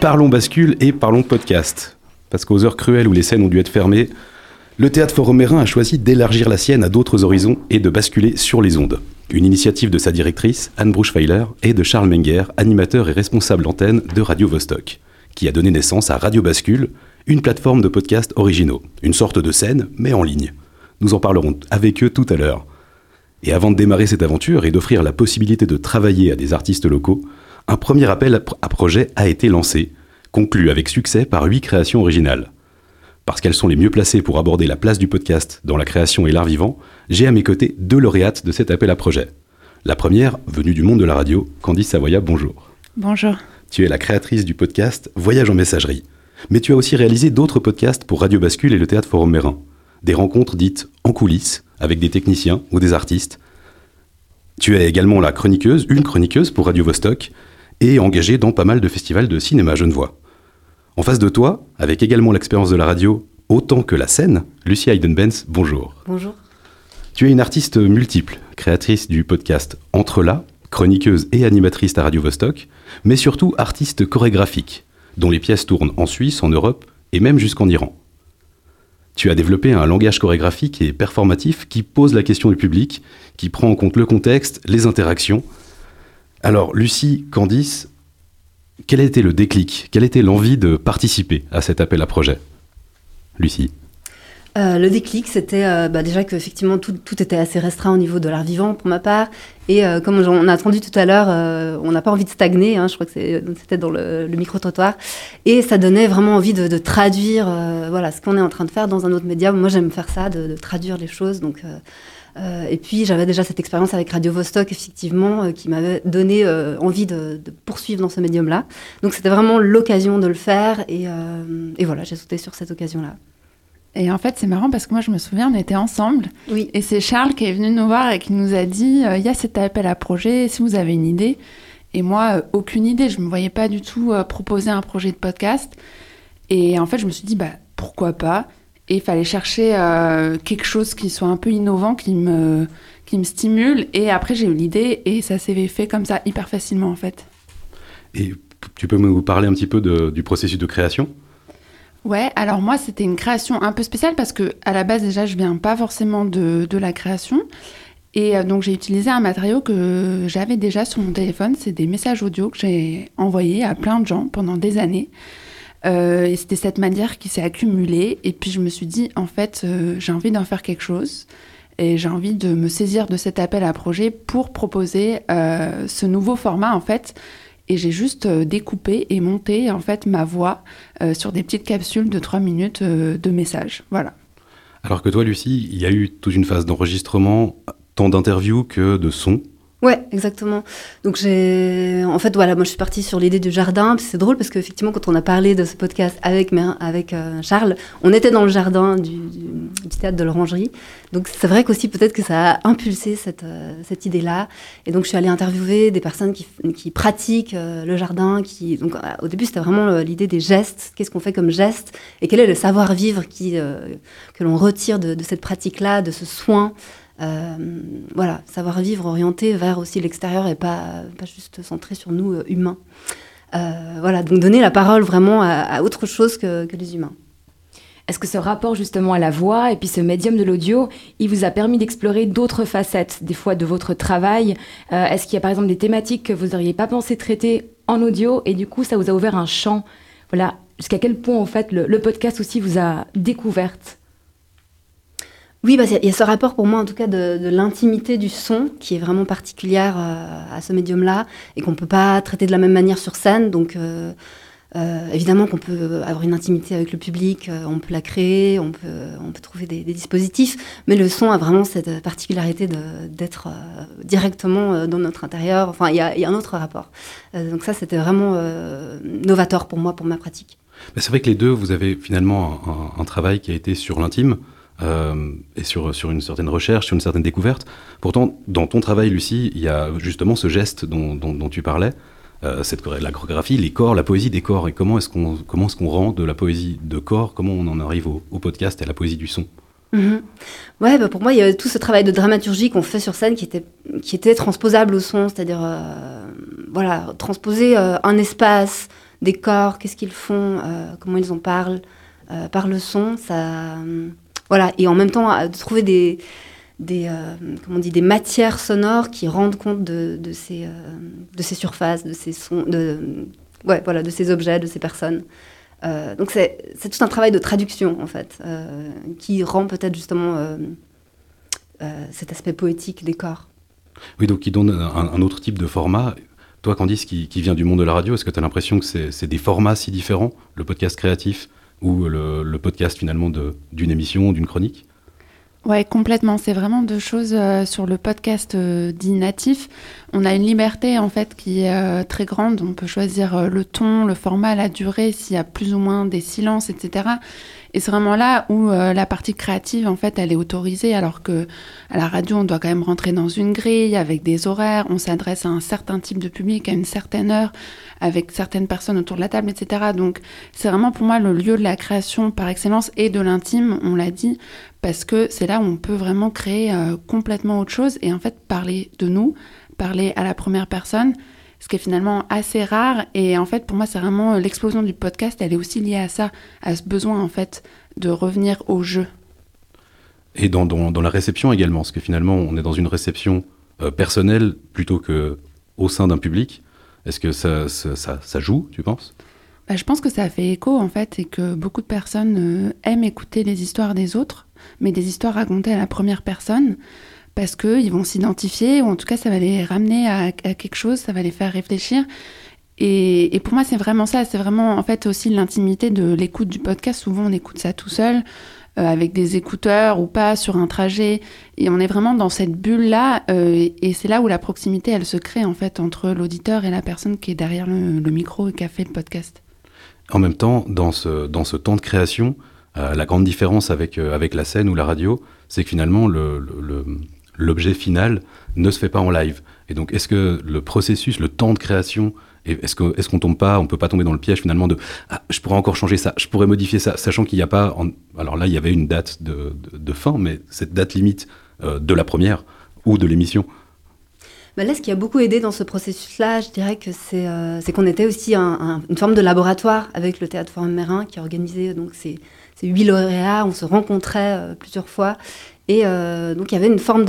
Parlons bascule et parlons podcast. Parce qu'aux heures cruelles où les scènes ont dû être fermées, le théâtre Forum Mérin a choisi d'élargir la sienne à d'autres horizons et de basculer sur les ondes. Une initiative de sa directrice, Anne Bruchweiler, et de Charles Menger, animateur et responsable d'antenne de Radio Vostok, qui a donné naissance à Radio Bascule, une plateforme de podcasts originaux, une sorte de scène, mais en ligne. Nous en parlerons avec eux tout à l'heure. Et avant de démarrer cette aventure et d'offrir la possibilité de travailler à des artistes locaux, un premier appel à projet a été lancé, conclu avec succès par huit créations originales. Parce qu'elles sont les mieux placées pour aborder la place du podcast dans la création et l'art vivant, j'ai à mes côtés deux lauréates de cet appel à projet. La première, venue du monde de la radio, Candice Savoya, bonjour. Bonjour. Tu es la créatrice du podcast Voyage en messagerie. Mais tu as aussi réalisé d'autres podcasts pour Radio Bascule et le Théâtre Forum Mérin. Des rencontres dites en coulisses, avec des techniciens ou des artistes. Tu es également la chroniqueuse, une chroniqueuse pour Radio Vostok, et engagée dans pas mal de festivals de cinéma genevois. En face de toi, avec également l'expérience de la radio autant que la scène, Lucie Hayden-Benz, bonjour. Bonjour. Tu es une artiste multiple, créatrice du podcast Entre là, chroniqueuse et animatrice à Radio Vostok, mais surtout artiste chorégraphique, dont les pièces tournent en Suisse, en Europe et même jusqu'en Iran. Tu as développé un langage chorégraphique et performatif qui pose la question du public, qui prend en compte le contexte, les interactions. Alors, Lucie, Candice, quel été le déclic? Quelle était l'envie de participer à cet appel à projet? Lucie euh, le déclic, c'était euh, bah, déjà qu'effectivement tout, tout était assez restreint au niveau de l'art vivant pour ma part. Et euh, comme on a entendu tout à l'heure, on n'a pas envie de stagner, hein, je crois que c'était dans le, micro-trottoir. Et ça donnait vraiment envie de, traduire voilà, ce qu'on est en train de faire dans un autre média. Moi j'aime faire ça, de, traduire les choses. Et puis j'avais déjà cette expérience avec Radio Vostok, effectivement, qui m'avait donné envie de, poursuivre dans ce médium-là. Donc c'était vraiment l'occasion de le faire, et, voilà, j'ai sauté sur cette occasion-là. Et en fait, c'est marrant parce que moi, je me souviens, on était ensemble. Oui. Et c'est Charles qui est venu nous voir et qui nous a dit il y a cet appel à projet, si vous avez une idée. Et moi, aucune idée. Je ne me voyais pas du tout proposer un projet de podcast. Et en fait, je me suis dit bah, pourquoi pas? Et il fallait chercher euh, quelque chose qui soit un peu innovant, qui me, qui me stimule. Et après, j'ai eu l'idée et ça s'est fait comme ça, hyper facilement en fait. Et tu peux me parler un petit peu du processus de création? Ouais, alors moi, c'était une création un peu spéciale parce que à la base, déjà, je viens pas forcément de, de la création. Et euh, donc, j'ai utilisé un matériau que j'avais déjà sur mon téléphone. C'est des messages audio que j'ai envoyés à plein de gens pendant des années. Euh, et c'était cette manière qui s'est accumulée. Et puis je me suis dit, en fait, euh, j'ai envie d'en faire quelque chose. Et j'ai envie de me saisir de cet appel à projet pour proposer ce nouveau format, en fait. Et j'ai juste découpé et monté, en fait, ma voix sur des petites capsules de 3 minutes de messages. Voilà. Alors que toi, Lucie, il y a eu toute une phase d'enregistrement, tant d'interviews que de sons. Ouais, exactement. Donc j'ai, en fait, voilà, moi je suis partie sur l'idée du jardin. C'est drôle parce qu'effectivement, quand on a parlé de ce podcast avec euh, Charles, on était dans le jardin du, théâtre de l'Orangerie. Donc c'est vrai qu'aussi peut-être que ça a impulsé cette, euh, idée-là. Et donc je suis allée interviewer des personnes qui, pratiquent euh, le jardin. Donc au début c'était vraiment l'idée des gestes. Qu'est-ce qu'on fait comme geste et quel est le savoir-vivre que l'on retire de cette pratique-là, de ce soin. Euh, voilà, savoir vivre orienté vers aussi l'extérieur et pas, pas juste centré sur nous euh, humains. Euh, voilà, donc donner la parole vraiment à, autre chose que, les humains. Est-ce que ce rapport justement à la voix et puis ce médium de l'audio, il vous a permis d'explorer d'autres facettes, des fois de votre travail? Est-ce qu'il y a par exemple des thématiques que vous n'auriez pas pensé traiter en audio et du coup ça vous a ouvert un champ? Voilà, jusqu'à quel point en fait le, le podcast aussi vous a découverte? Oui, bah, il y a ce rapport pour moi, en tout cas, de, l'intimité du son qui est vraiment particulière euh, à ce médium-là et qu'on ne peut pas traiter de la même manière sur scène. Donc, euh, euh, évidemment qu'on peut avoir une intimité avec le public, on peut la créer, on peut, on peut trouver des, dispositifs, mais le son a vraiment cette particularité d'être directement dans notre intérieur. Enfin, il y, a un autre rapport. donc ça, c'était vraiment novateur pour moi, pour ma pratique. C'est vrai que les deux, vous avez finalement un travail qui a été sur l'intime. Euh, et sur, sur une certaine recherche, sur une certaine découverte. Pourtant, dans ton travail, Lucie, il y a justement ce geste dont, tu parlais, euh, cette, la chorégraphie, les corps, la poésie des corps. Et comment est-ce qu'on est qu'on rend de la poésie de corps, comment on en arrive au, podcast et à la poésie du son? Mhm. Ouais, bah, pour moi, il y a tout ce travail de dramaturgie qu'on fait sur scène qui était, qui était transposable au son, c'est-à-dire euh, voilà, transposer un espace, des corps, qu'est-ce qu'ils font, comment ils en parlent, par le son, ça, voilà, et en même temps de trouver des, des, comment on dit, des matières sonores qui rendent compte de, ces, de ces surfaces, de ces sons, ouais, voilà, de ces objets, de ces personnes. Euh, donc c'est tout un travail de traduction en fait, euh, qui rend peut-être justement euh, cet aspect poétique des corps. Oui, donc qui donne un, autre type de format. Toi, Candice, qui, qui vient du monde de la radio, est-ce que tu as l'impression que c'est des formats si différents, le podcast créatif? Ou le, podcast finalement d'une émission, d'une chronique Ouais, complètement. C'est vraiment deux choses euh, sur le podcast euh, dit natif. On a une liberté en fait qui est euh, très grande. On peut choisir le ton, le format, la durée, s'il y a plus ou moins des silences, etc. Et c'est vraiment là où euh, la partie créative, en fait, elle est autorisée, alors que à la radio, on doit quand même rentrer dans une grille avec des horaires, on s'adresse à un certain type de public à une certaine heure, avec certaines personnes autour de la table, etc. Donc, c'est vraiment pour moi le lieu de la création par excellence et de l'intime, on l'a dit, parce que c'est là où on peut vraiment créer euh, complètement autre chose et en fait parler de nous, parler à la première personne ce qui est finalement assez rare. Et en fait, pour moi, c'est vraiment euh, l'explosion du podcast, elle est aussi liée à ça, à ce besoin en fait de revenir au jeu. Et dans, dans, la réception également, parce que finalement, on est dans une réception euh, personnelle plutôt que au sein d'un public. Est-ce que ça, ça, ça, joue, tu penses? Bah, Je pense que ça fait écho en fait, et que beaucoup de personnes euh, aiment écouter les histoires des autres, mais des histoires racontées à la première personne parce qu'ils vont s'identifier, ou en tout cas ça va les ramener à, quelque chose, ça va les faire réfléchir. Et, pour moi c'est vraiment ça, c'est vraiment en fait aussi l'intimité de l'écoute du podcast. Souvent on écoute ça tout seul, euh, avec des écouteurs ou pas, sur un trajet, et on est vraiment dans cette bulle-là, euh, et c'est là où la proximité elle se crée en fait entre l'auditeur et la personne qui est derrière le, micro et qui a fait le podcast. En même temps, dans ce, dans ce temps de création, euh, la grande différence avec, avec la scène ou la radio, c'est que finalement le l'objet final ne se fait pas en live. Et donc, est-ce que le processus, le temps de création, est-ce qu'on est tombe pas, on peut pas tomber dans le piège finalement de ah, je pourrais encore changer ça, je pourrais modifier ça, sachant qu'il n'y a pas. alors là, il y avait une date de, de, fin, mais cette date limite euh, de la première ou de l'émission. Bah là, ce qui a beaucoup aidé dans ce processus-là, je dirais que c'est euh, qu'on était aussi une forme de laboratoire avec le Théâtre Forum Mérin qui organisait donc ces huit lauréats. On se rencontrait euh, plusieurs fois et euh, donc il y avait une forme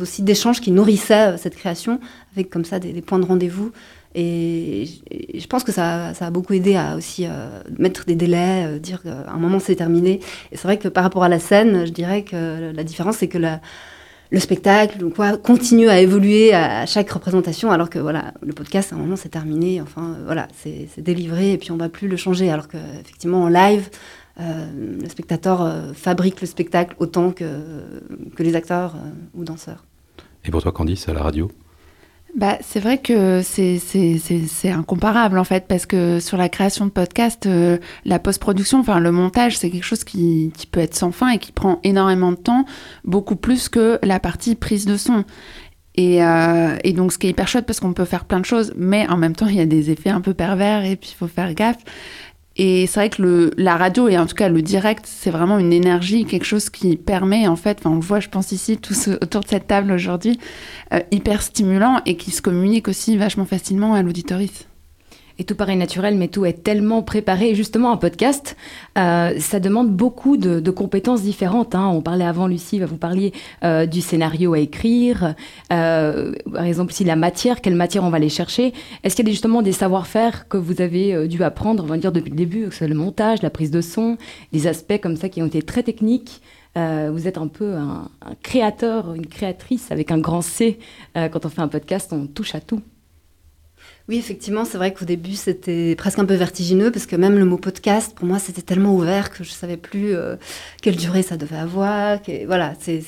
aussi d'échange qui nourrissait euh, cette création, avec comme ça des, points de rendez-vous. Et, je pense que ça, ça, a beaucoup aidé à aussi euh, mettre des délais, dire qu'à un moment c'est terminé. Et c'est vrai que par rapport à la scène, je dirais que la différence c'est que le spectacle quoi, continue à évoluer à, chaque représentation, alors que voilà, le podcast à un moment c'est terminé, enfin voilà, c'est délivré et puis on va plus le changer. Alors qu'effectivement en live, euh, le spectateur euh, fabrique le spectacle autant que, que les acteurs euh, ou danseurs. Et pour toi, Candice, à la radio? Bah, c'est vrai que c'est incomparable en fait, parce que sur la création de podcast, la post-production, enfin le montage, c'est quelque chose qui, qui, peut être sans fin et qui prend énormément de temps, beaucoup plus que la partie prise de son. Et, et donc ce qui est hyper chouette parce qu'on peut faire plein de choses, mais en même temps il y a des effets un peu pervers et puis il faut faire gaffe. Et c'est vrai que le, la radio, et en tout cas le direct, c'est vraiment une énergie, quelque chose qui permet, en fait, on le voit, je pense ici, tous autour de cette table aujourd'hui, euh, hyper stimulant et qui se communique aussi vachement facilement à l'auditorice et tout paraît naturel, mais tout est tellement préparé. justement, un podcast, euh, ça demande beaucoup de, compétences différentes. Hein. On parlait avant, Lucie, vous parliez euh, du scénario à écrire, euh, par exemple, si la matière, quelle matière on va aller chercher. Est-ce qu'il y a justement des savoir-faire que vous avez dû apprendre, on va dire, depuis le début, que ce soit le montage, la prise de son, des aspects comme ça qui ont été très techniques? Vous êtes un peu un, créateur, une créatrice avec un grand C. quand on fait un podcast, on touche à tout. Oui, effectivement, c'est vrai qu'au début, c'était presque un peu vertigineux parce que même le mot podcast, pour moi, c'était tellement ouvert que je ne savais plus euh, quelle durée ça devait avoir. voilà, c'est,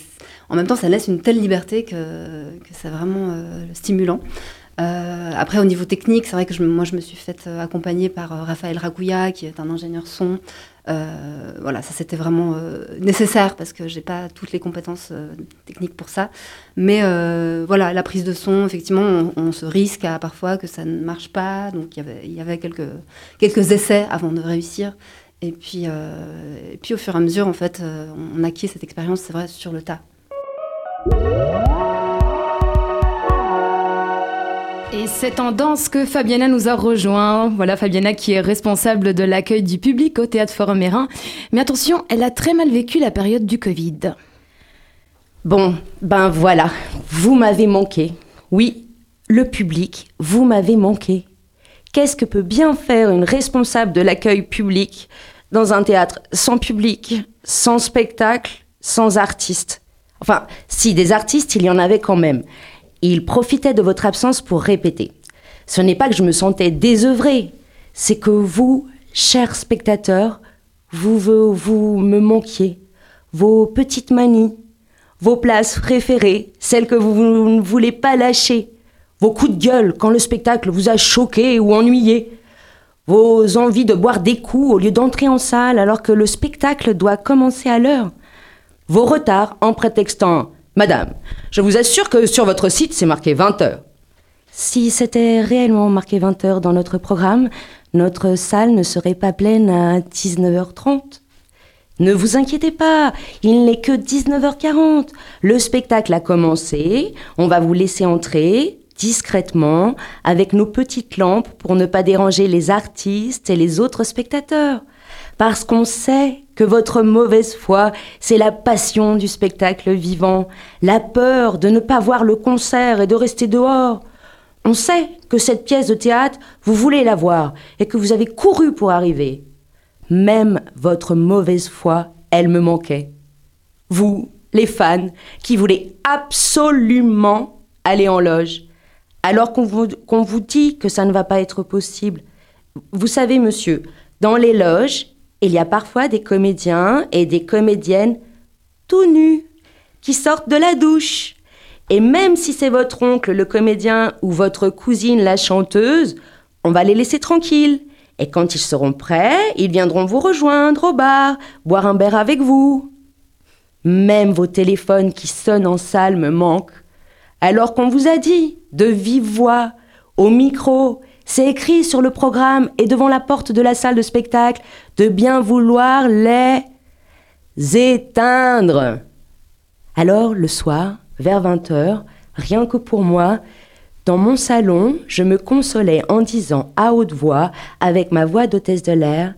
en même temps, ça laisse une telle liberté que, c'est vraiment euh, stimulant. Euh, après, au niveau technique, c'est vrai que moi, je me suis faite accompagner par Raphaël Ragouya, qui est un ingénieur son, euh, voilà, ça c'était vraiment euh, nécessaire parce que j'ai pas toutes les compétences euh, techniques pour ça. Mais voilà, la prise de son, effectivement, on, se risque à parfois que ça ne marche pas. Donc il y avait, quelques, quelques essais avant de réussir. Et puis, et puis au fur et à mesure, en fait, on acquiert cette expérience, c'est vrai, sur le tas. Et c'est en danse que Fabiana nous a rejoint. Voilà, Fabiana qui est responsable de l'accueil du public au Théâtre Forum Mérin. Mais attention, elle a très mal vécu la période du Covid. Bon, ben voilà, vous m'avez manqué. Oui, le public, vous m'avez manqué. Qu'est-ce que peut bien faire une responsable de l'accueil public dans un théâtre sans public, sans spectacle, sans artistes Enfin, si des artistes, il y en avait quand même. Il profitait de votre absence pour répéter. Ce n'est pas que je me sentais désœuvrée, c'est que vous, chers spectateurs, vous, vous, me manquiez. Vos petites manies, vos places préférées, celles que vous ne voulez pas lâcher, vos coups de gueule quand le spectacle vous a choqué ou ennuyé, vos envies de boire des coups au lieu d'entrer en salle alors que le spectacle doit commencer à l'heure, vos retards en prétextant Madame, je vous assure que sur votre site, c'est marqué 20 heures. Si c'était réellement marqué 20 heures dans notre programme, notre salle ne serait pas pleine à 19h30. Ne vous inquiétez pas, il n'est que 19h40. Le spectacle a commencé, on va vous laisser entrer discrètement avec nos petites lampes pour ne pas déranger les artistes et les autres spectateurs parce qu'on sait que votre mauvaise foi, c'est la passion du spectacle vivant, la peur de ne pas voir le concert et de rester dehors. On sait que cette pièce de théâtre, vous voulez la voir et que vous avez couru pour arriver. Même votre mauvaise foi, elle me manquait. Vous, les fans, qui voulez absolument aller en loge, alors qu'on vous, qu'on vous dit que ça ne va pas être possible. Vous savez, monsieur, dans les loges, il y a parfois des comédiens et des comédiennes tout nus qui sortent de la douche. Et même si c'est votre oncle le comédien ou votre cousine la chanteuse, on va les laisser tranquilles. Et quand ils seront prêts, ils viendront vous rejoindre au bar, boire un verre avec vous. Même vos téléphones qui sonnent en salle me manquent. Alors qu'on vous a dit, de vive voix, au micro, c'est écrit sur le programme et devant la porte de la salle de spectacle de bien vouloir les éteindre. Alors, le soir, vers 20h, rien que pour moi, dans mon salon, je me consolais en disant à haute voix, avec ma voix d'hôtesse de l'air,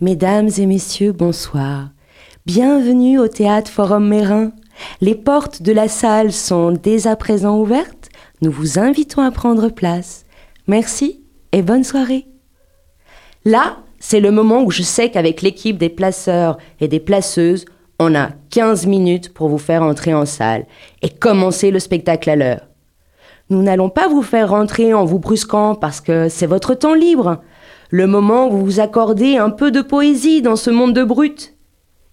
Mesdames et messieurs, bonsoir. Bienvenue au théâtre Forum Mérin. Les portes de la salle sont dès à présent ouvertes. Nous vous invitons à prendre place. Merci et bonne soirée. Là, c'est le moment où je sais qu'avec l'équipe des placeurs et des placeuses, on a 15 minutes pour vous faire entrer en salle et commencer le spectacle à l'heure. Nous n'allons pas vous faire rentrer en vous brusquant parce que c'est votre temps libre, le moment où vous vous accordez un peu de poésie dans ce monde de brutes.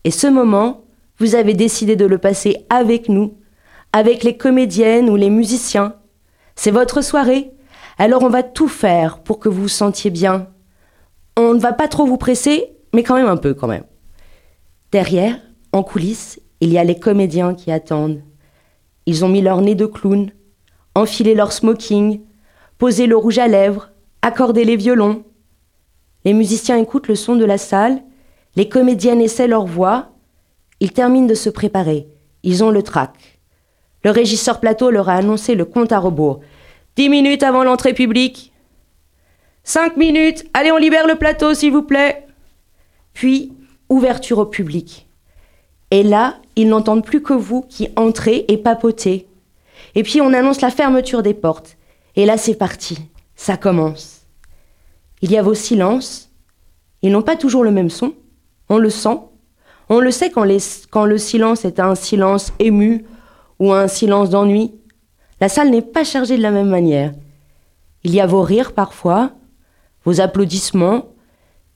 Et ce moment, vous avez décidé de le passer avec nous, avec les comédiennes ou les musiciens. C'est votre soirée, alors on va tout faire pour que vous vous sentiez bien. On ne va pas trop vous presser, mais quand même un peu quand même. Derrière, en coulisses, il y a les comédiens qui attendent. Ils ont mis leur nez de clown, enfilé leur smoking, posé le rouge à lèvres, accordé les violons. Les musiciens écoutent le son de la salle, les comédiennes essaient leur voix. Ils terminent de se préparer. Ils ont le trac. Le régisseur plateau leur a annoncé le compte à rebours. Dix minutes avant l'entrée publique. Cinq minutes. Allez, on libère le plateau, s'il vous plaît. Puis, ouverture au public. Et là, ils n'entendent plus que vous qui entrez et papotez. Et puis, on annonce la fermeture des portes. Et là, c'est parti. Ça commence. Il y a vos silences. Ils n'ont pas toujours le même son. On le sent. On le sait quand, quand le silence est un silence ému ou un silence d'ennui. La salle n'est pas chargée de la même manière. Il y a vos rires parfois, vos applaudissements.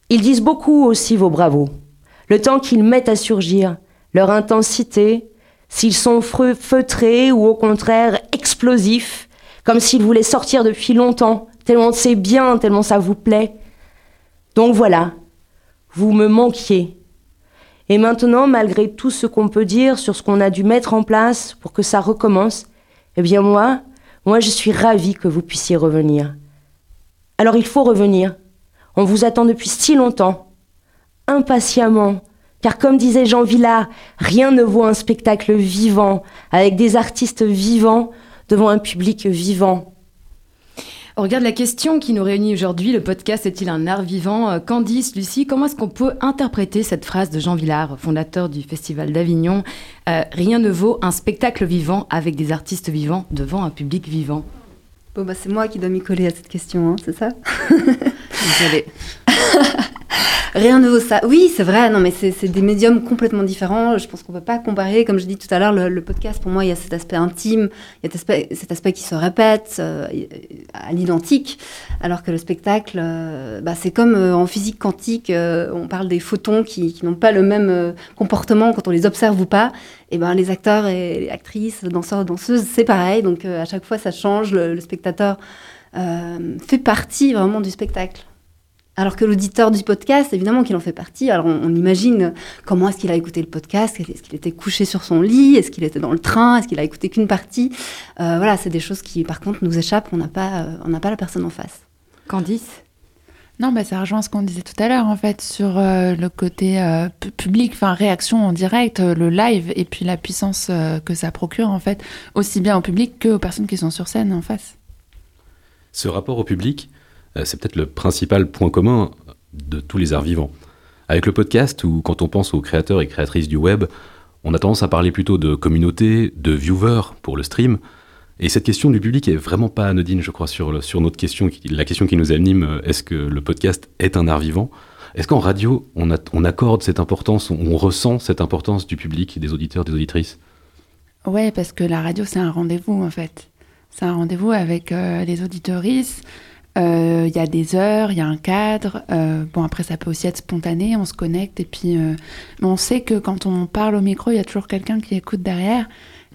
Ils disent beaucoup aussi vos bravos. Le temps qu'ils mettent à surgir, leur intensité, s'ils sont feutrés ou au contraire explosifs, comme s'ils voulaient sortir depuis longtemps, tellement c'est bien, tellement ça vous plaît. Donc voilà, vous me manquiez. Et maintenant, malgré tout ce qu'on peut dire sur ce qu'on a dû mettre en place pour que ça recommence, eh bien moi, moi je suis ravie que vous puissiez revenir. Alors il faut revenir. On vous attend depuis si longtemps. impatiemment. Car comme disait Jean Villard, rien ne vaut un spectacle vivant, avec des artistes vivants, devant un public vivant. On regarde la question qui nous réunit aujourd'hui. Le podcast est-il un art vivant? Euh, Candice, Lucie, comment est-ce qu'on peut interpréter cette phrase de Jean Villard, fondateur du Festival d'Avignon? Euh, Rien ne vaut un spectacle vivant avec des artistes vivants devant un public vivant. Bon, bah, c'est moi qui dois m'y coller à cette question, hein, c'est ça? Désolée. Rien ne vaut ça. Oui, c'est vrai, non, mais c'est des médiums complètement différents. Je pense qu'on ne peut pas comparer. Comme je dis tout à l'heure, le, podcast, pour moi, il y a cet aspect intime, il y a cet aspect, cet aspect qui se répète euh, à l'identique, alors que le spectacle, euh, bah, c'est comme euh, en physique quantique, on parle des photons qui, n'ont pas le même comportement quand on les observe ou pas. Et ben, les acteurs et les actrices, danseurs, danseuses, c'est pareil. Donc, à chaque fois, ça change. le spectateur fait partie vraiment du spectacle. Alors que l'auditeur du podcast, évidemment qu'il en fait partie. Alors on, imagine comment est-ce qu'il a écouté le podcast, est-ce qu'il était couché sur son lit, est-ce qu'il était dans le train, est-ce qu'il a écouté qu'une partie. Euh, voilà, c'est des choses qui par contre nous échappent, on n'a pas, euh, on n'a pas la personne en face. Candice? Non, bah, ça rejoint ce qu'on disait tout à l'heure, en fait, sur euh, le côté public, enfin, réaction en direct, le live, et puis la puissance que ça procure, en fait, aussi bien au public qu'aux personnes qui sont sur scène en face. Ce rapport au public, euh, c'est peut-être le principal point commun de tous les arts vivants. Avec le podcast, ou quand on pense aux créateurs et créatrices du web, on a tendance à parler plutôt de communauté, de viewers pour le stream. Et cette question du public est vraiment pas anodine, je crois, sur, notre question, la question qui nous anime, euh, est-ce que le podcast est un art vivant? Est-ce qu'en radio, on, on, accorde cette importance, on, ressent cette importance du public, des auditeurs, des auditrices? Ouais, parce que la radio, c'est un rendez-vous, en fait. C'est un rendez-vous avec euh, les euh, il y a des heures, il y a un cadre. Euh, bon, après, ça peut aussi être spontané, on se connecte. Et puis, euh, on sait que quand on parle au micro, il y a toujours quelqu'un qui écoute derrière.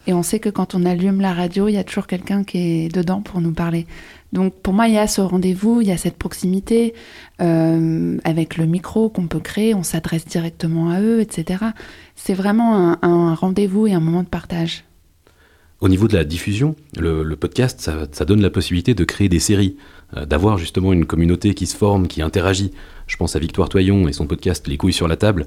Et on sait que quand on allume la radio, il y a toujours quelqu'un qui est dedans pour nous parler. Donc, pour moi, il y a ce rendez-vous, il y a cette proximité avec le micro qu'on peut créer. On s'adresse directement à eux, etc. C'est vraiment un, rendez-vous et un moment de partage. Au niveau de la diffusion, le, podcast, ça, donne la possibilité de créer des séries. Euh, d'avoir justement une communauté qui se forme, qui interagit. Je pense à Victoire Toyon et son podcast Les couilles sur la table.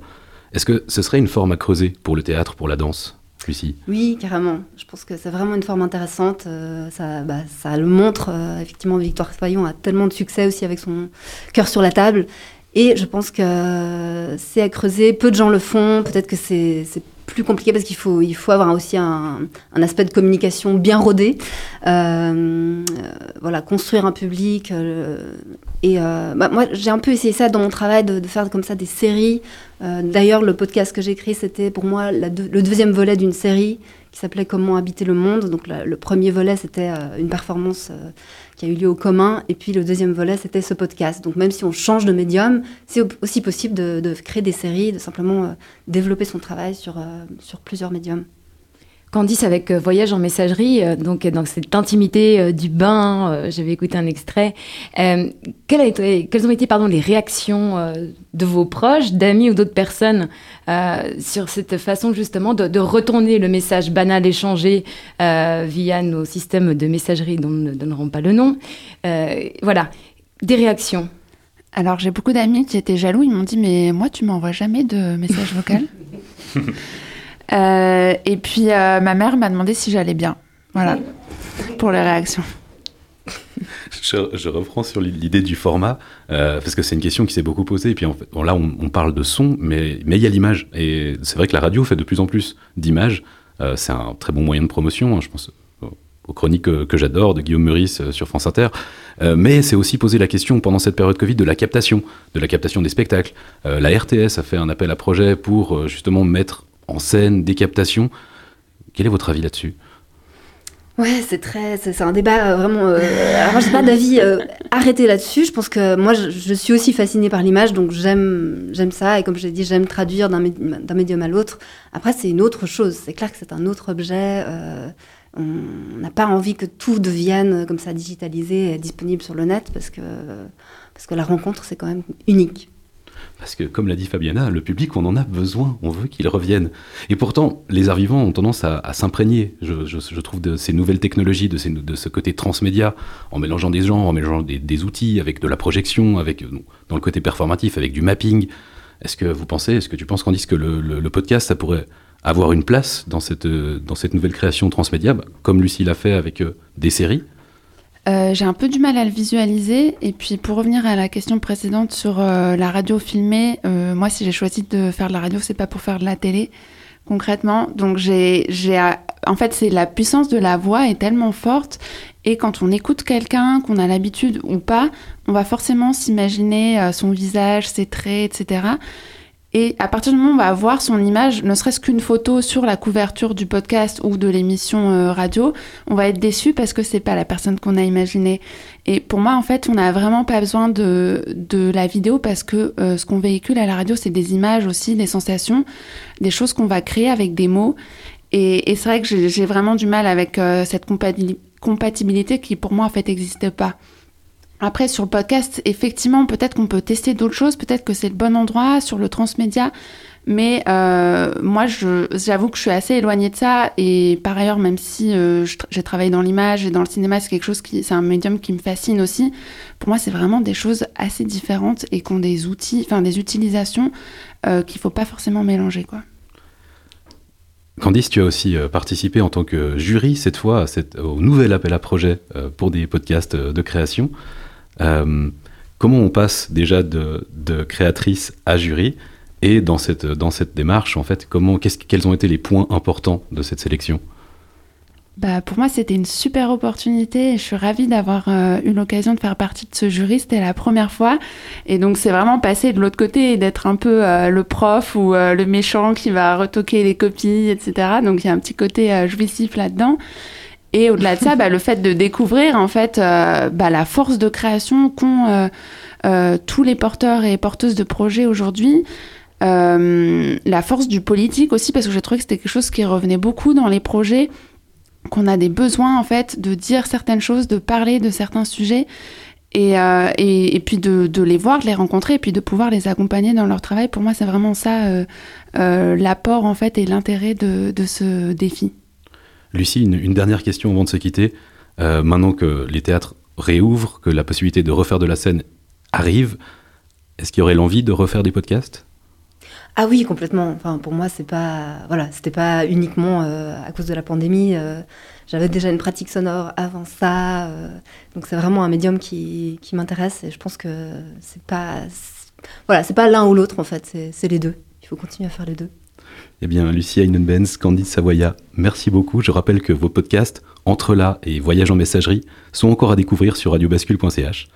Est-ce que ce serait une forme à creuser pour le théâtre, pour la danse Lucie? Oui, carrément. Je pense que c'est vraiment une forme intéressante. Euh, ça, bah, ça, le montre. Euh, effectivement, Victoire Toyon a tellement de succès aussi avec son cœur sur la table. Et je pense que c'est à creuser. Peu de gens le font. Peut-être que c'est plus compliqué parce qu'il faut, il faut avoir aussi un, aspect de communication bien rodé. Euh, voilà, construire un public. Euh, et euh, bah, moi, j'ai un peu essayé ça dans mon travail, de, faire comme ça des séries. D'ailleurs, le podcast que j'ai écrit, c'était pour moi le deuxième volet d'une série qui s'appelait Comment habiter le monde. Donc le premier volet, c'était une performance qui a eu lieu au commun. Et puis le deuxième volet, c'était ce podcast. Donc même si on change de médium, c'est aussi possible de, créer des séries, de simplement euh, développer son travail sur, euh, sur plusieurs médiums. Candice avec euh, Voyage en messagerie, euh, donc dans cette intimité euh, du bain, j'avais écouté un extrait. quelles, ont été pardon, les réactions de vos proches, d'amis ou d'autres personnes sur cette façon justement de, retourner le message banal échangé via nos systèmes de messagerie dont nous ne donnerons pas le nom? Voilà, des réactions. Alors j'ai beaucoup d'amis qui étaient jaloux, ils m'ont dit mais moi tu m'envoies jamais de message vocal Euh, et puis euh, ma mère m'a demandé si j'allais bien. Voilà, pour les réactions. Je, reprends sur l'idée du format, euh, parce que c'est une question qui s'est beaucoup posée. Et puis en fait, là, on, parle de son, mais il y a l'image. Et c'est vrai que la radio fait de plus en plus d'images. c'est un très bon moyen de promotion, hein, je pense aux chroniques que, j'adore de Guillaume Meurice sur France Inter. mais c'est aussi poser la question pendant cette période Covid de la captation, de la captation des spectacles. la RTS a fait un appel à projet pour justement mettre en scène, des captations. Quel est votre avis là-dessus? Ouais, c'est très, c'est un débat euh, vraiment. Euh, alors, j'ai pas d'avis euh, arrêté là-dessus. Je pense que moi, je, suis aussi fascinée par l'image, donc j'aime, j'aime ça. Et comme je l'ai dit, j'aime traduire d'un, médium à l'autre. Après, c'est une autre chose. C'est clair que c'est un autre objet. on n'a pas envie que tout devienne comme ça digitalisé et disponible sur le net parce que parce que la rencontre, c'est quand même unique. Parce que, comme l'a dit Fabiana, le public, on en a besoin, on veut qu'il revienne. Et pourtant, les arts vivants ont tendance à, s'imprégner, je, trouve, de ces nouvelles technologies, de, ce côté transmédia, en mélangeant des genres, en mélangeant des, outils, avec de la projection, avec, dans le côté performatif, avec du mapping. Est-ce que vous pensez, est-ce que tu penses, Candice, que le, podcast, ça pourrait avoir une place dans cette, dans cette nouvelle création transmédia, comme Lucie l'a fait avec des séries? Euh, j'ai un peu du mal à le visualiser. Et puis pour revenir à la question précédente sur euh, la radio filmée, euh, moi si j'ai choisi de faire de la radio, c'est pas pour faire de la télé concrètement. Donc j'ai, j'ai, en fait c'est la puissance de la voix est tellement forte et quand on écoute quelqu'un, qu'on a l'habitude ou pas, on va forcément s'imaginer son visage, ses traits, etc. Et à partir du moment où on va voir son image, ne serait-ce qu'une photo sur la couverture du podcast ou de l'émission euh, radio, on va être déçu parce que c'est pas la personne qu'on a imaginée. Et pour moi, en fait, on n'a vraiment pas besoin de, de la vidéo parce que euh, ce qu'on véhicule à la radio, c'est des images aussi, des sensations, des choses qu'on va créer avec des mots. Et, et c'est vrai que j'ai vraiment du mal avec euh, cette compatibilité qui, pour moi, en fait, n'existe pas. Après, sur le podcast, effectivement, peut-être qu'on peut tester d'autres choses, peut-être que c'est le bon endroit sur le transmédia, mais euh, moi, j'avoue que je suis assez éloignée de ça. Et par ailleurs, même si euh, j'ai travaillé dans l'image et dans le cinéma, c'est quelque chose qui, c'est un médium qui me fascine aussi. Pour moi, c'est vraiment des choses assez différentes et qui ont des outils, enfin des utilisations euh, qu'il faut pas forcément mélanger, quoi. Candice, tu as aussi euh, participé en tant que jury cette fois au nouvel appel à projet pour des podcasts de création. Euh, comment on passe déjà de, créatrice à jury et dans cette, dans cette démarche, en fait, comment, quels ont été les points importants de cette sélection? Bah, pour moi, c'était une super opportunité et je suis ravie d'avoir euh, eu l'occasion de faire partie de ce jury. C'était la première fois. Et donc, c'est vraiment passer de l'autre côté et d'être un peu euh, le prof ou le méchant qui va retoquer les copies, etc. Donc, il y a un petit côté jouissif là-dedans. Et au-delà de ça, bah, le fait de découvrir en fait euh, bah, la force de création qu'ont euh, euh, tous les porteurs et porteuses de projets aujourd'hui, la force du politique aussi, parce que j'ai trouvé que c'était quelque chose qui revenait beaucoup dans les projets, qu'on a des besoins en fait de dire certaines choses, de parler de certains sujets. Et, et, puis de, de, les voir, de les rencontrer, et puis de pouvoir les accompagner dans leur travail. Pour moi, c'est vraiment ça l'apport en fait et l'intérêt de, de ce défi. Lucie, une, dernière question avant de se quitter. Euh, maintenant que les théâtres réouvrent, que la possibilité de refaire de la scène arrive, est-ce qu'il y aurait l'envie de refaire des podcasts? Ah oui, complètement. Enfin, pour moi, c'est pas, voilà, c'était pas uniquement euh, à cause de la pandémie. Euh, j'avais déjà une pratique sonore avant ça, donc c'est vraiment un médium qui, qui m'intéresse et je pense que c'est pas, voilà, c'est pas l'un ou l'autre en fait, c'est les deux. Il faut continuer à faire les deux. Eh bien, Lucie Einenbenz, Candide Savoya, merci beaucoup. Je rappelle que vos podcasts, Entre là et Voyage en messagerie, sont encore à découvrir sur radiobascule.ch.